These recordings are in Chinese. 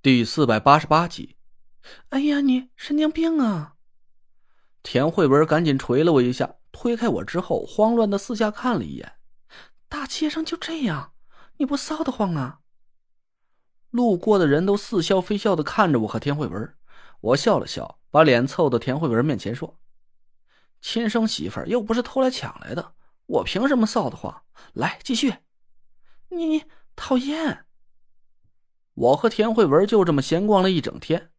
第四百八十八集，哎呀，你神经病啊！田慧文赶紧捶了我一下，推开我之后，慌乱的四下看了一眼。大街上就这样，你不臊得慌啊？路过的人都似笑非笑的看着我和田慧文。我笑了笑，把脸凑到田慧文面前说：“亲生媳妇儿又不是偷来抢来的，我凭什么臊得慌？来，继续。你你讨厌。”我和田慧文就这么闲逛了一整天，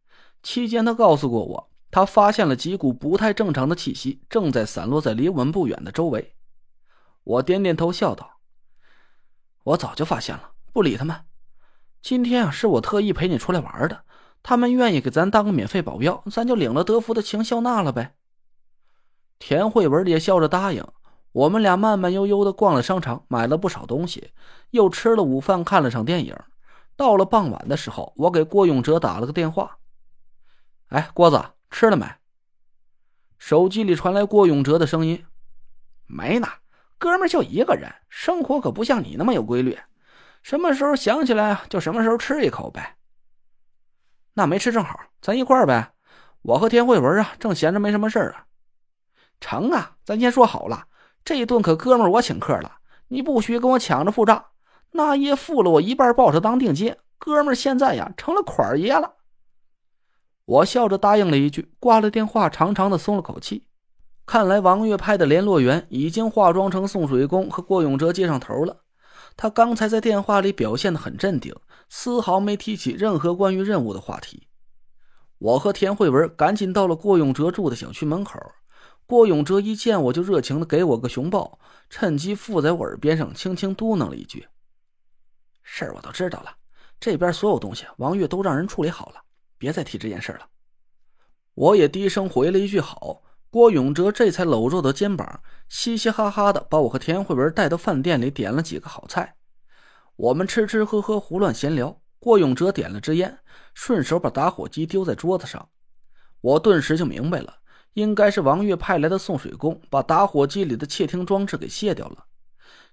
期间他告诉过我，他发现了几股不太正常的气息，正在散落在离我们不远的周围。我点点头，笑道：“我早就发现了，不理他们。今天啊，是我特意陪你出来玩的，他们愿意给咱当个免费保镖，咱就领了德福的情笑纳了呗。”田慧文也笑着答应。我们俩慢慢悠悠的逛了商场，买了不少东西，又吃了午饭，看了场电影。到了傍晚的时候，我给郭永哲打了个电话。哎，郭子，吃了没？手机里传来郭永哲的声音：“没呢，哥们就一个人，生活可不像你那么有规律，什么时候想起来就什么时候吃一口呗。”那没吃正好，咱一块儿呗。我和田慧文啊，正闲着没什么事儿啊。成啊，咱先说好了，这一顿可哥们我请客了，你不许跟我抢着付账。那爷付了我一半报酬当定金，哥们现在呀成了款爷了。我笑着答应了一句，挂了电话，长长的松了口气。看来王月派的联络员已经化妆成送水工和郭永哲接上头了。他刚才在电话里表现的很镇定，丝毫没提起任何关于任务的话题。我和田慧文赶紧到了郭永哲住的小区门口。郭永哲一见我就热情的给我个熊抱，趁机附在我耳边上轻轻嘟囔了一句。事儿我都知道了，这边所有东西王月都让人处理好了，别再提这件事了。我也低声回了一句好。郭永哲这才搂着我的肩膀，嘻嘻哈哈的把我和田慧文带到饭店里，点了几个好菜。我们吃吃喝喝，胡乱闲聊。郭永哲点了支烟，顺手把打火机丢在桌子上。我顿时就明白了，应该是王月派来的送水工把打火机里的窃听装置给卸掉了。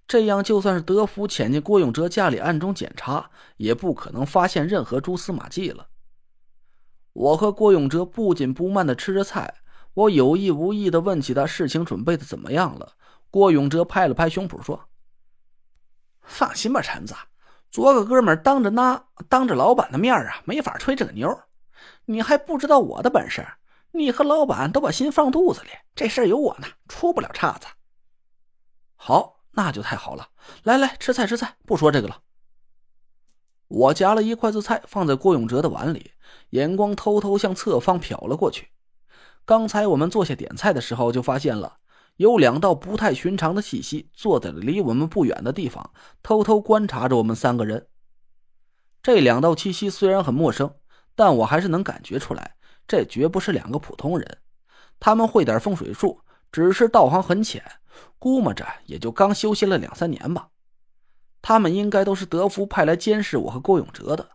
这样，就算是德福潜进郭永哲家里暗中检查，也不可能发现任何蛛丝马迹了。我和郭永哲不紧不慢的吃着菜，我有意无意的问起他事情准备的怎么样了。郭永哲拍了拍胸脯说：“放心吧，陈子，昨个哥们当着那当着老板的面啊，没法吹这个牛。你还不知道我的本事，你和老板都把心放肚子里，这事儿有我呢，出不了岔子。”好。那就太好了，来来吃菜吃菜，不说这个了。我夹了一筷子菜放在郭永哲的碗里，眼光偷偷向侧方瞟了过去。刚才我们坐下点菜的时候，就发现了有两道不太寻常的气息坐在了离我们不远的地方，偷偷观察着我们三个人。这两道气息虽然很陌生，但我还是能感觉出来，这绝不是两个普通人。他们会点风水术，只是道行很浅。估摸着也就刚修行了两三年吧，他们应该都是德福派来监视我和郭永哲的。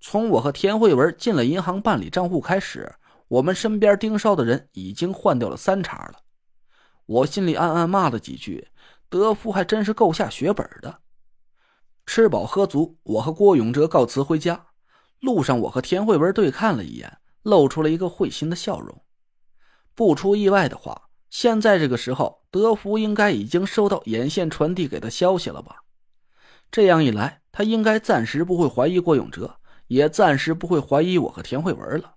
从我和田慧文进了银行办理账户开始，我们身边盯梢的人已经换掉了三茬了。我心里暗暗骂了几句，德福还真是够下血本的。吃饱喝足，我和郭永哲告辞回家。路上，我和田慧文对看了一眼，露出了一个会心的笑容。不出意外的话。现在这个时候，德福应该已经收到眼线传递给他消息了吧？这样一来，他应该暂时不会怀疑郭永哲，也暂时不会怀疑我和田慧文了。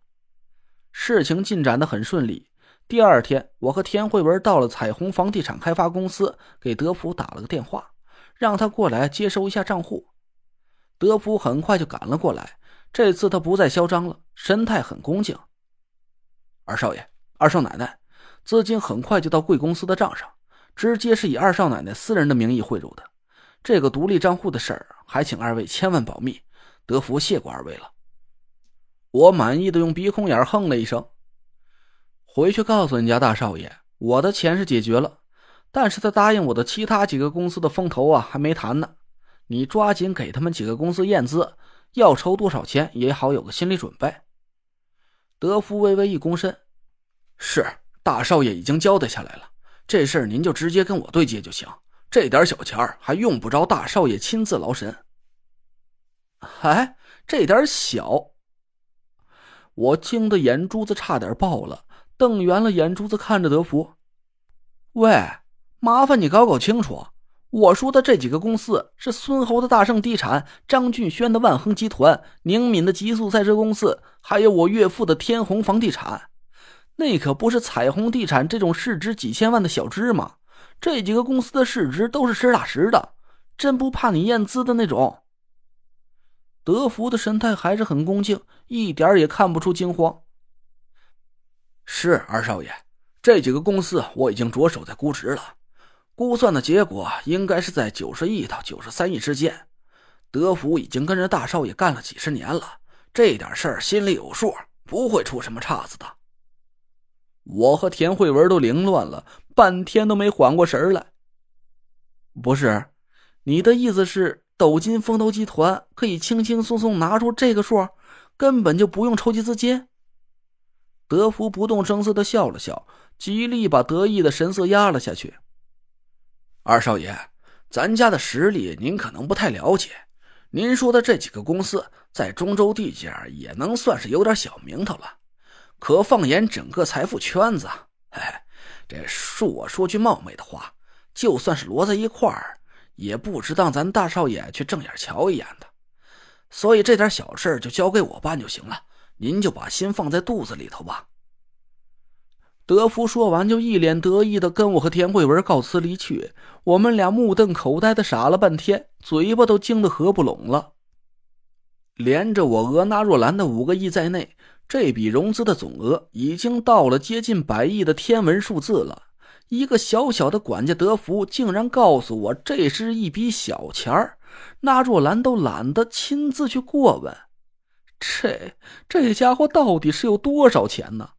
事情进展的很顺利。第二天，我和田慧文到了彩虹房地产开发公司，给德福打了个电话，让他过来接收一下账户。德福很快就赶了过来，这次他不再嚣张了，神态很恭敬。二少爷，二少奶奶。资金很快就到贵公司的账上，直接是以二少奶奶私人的名义汇入的。这个独立账户的事儿，还请二位千万保密。德福谢过二位了。我满意的用鼻孔眼哼了一声，回去告诉你家大少爷，我的钱是解决了，但是他答应我的其他几个公司的风投啊还没谈呢。你抓紧给他们几个公司验资，要筹多少钱也好有个心理准备。德福微微一躬身，是。大少爷已经交代下来了，这事儿您就直接跟我对接就行。这点小钱儿还用不着大少爷亲自劳神。哎，这点小，我惊得眼珠子差点爆了，瞪圆了眼珠子看着德福：“喂，麻烦你搞搞清楚，我说的这几个公司是孙猴的大盛地产、张俊轩的万恒集团、宁敏的极速赛车公司，还有我岳父的天虹房地产。那可不是彩虹地产这种市值几千万的小芝麻，这几个公司的市值都是实打实的，真不怕你验资的那种。”德福的神态还是很恭敬，一点也看不出惊慌。是二少爷，这几个公司我已经着手在估值了，估算的结果应该是在九十亿到九十三亿之间。德福已经跟着大少爷干了几十年了，这点事儿心里有数，不会出什么岔子的。我和田慧文都凌乱了，半天都没缓过神来。不是，你的意思是？斗金风投集团可以轻轻松松拿出这个数，根本就不用筹集资金。德福不动声色的笑了笑，极力把得意的神色压了下去。二少爷，咱家的实力您可能不太了解。您说的这几个公司在中州地界也能算是有点小名头了，可放眼整个财富圈子，嘿，这恕我说句冒昧的话，就算是摞在一块儿。也不值当咱大少爷去正眼瞧一眼的，所以这点小事就交给我办就行了。您就把心放在肚子里头吧。德福说完，就一脸得意的跟我和田慧文告辞离去。我们俩目瞪口呆的傻了半天，嘴巴都惊得合不拢了。连着我额纳若兰的五个亿在内，这笔融资的总额已经到了接近百亿的天文数字了。一个小小的管家德福竟然告诉我，这是一笔小钱儿，那若兰都懒得亲自去过问。这这家伙到底是有多少钱呢？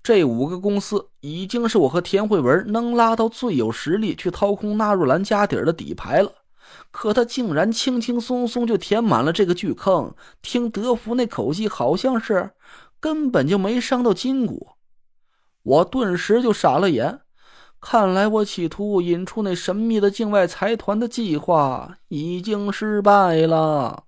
这五个公司已经是我和田慧文能拉到最有实力去掏空纳若兰家底儿的底牌了，可他竟然轻轻松松就填满了这个巨坑。听德福那口气，好像是根本就没伤到筋骨。我顿时就傻了眼。看来我企图引出那神秘的境外财团的计划已经失败了。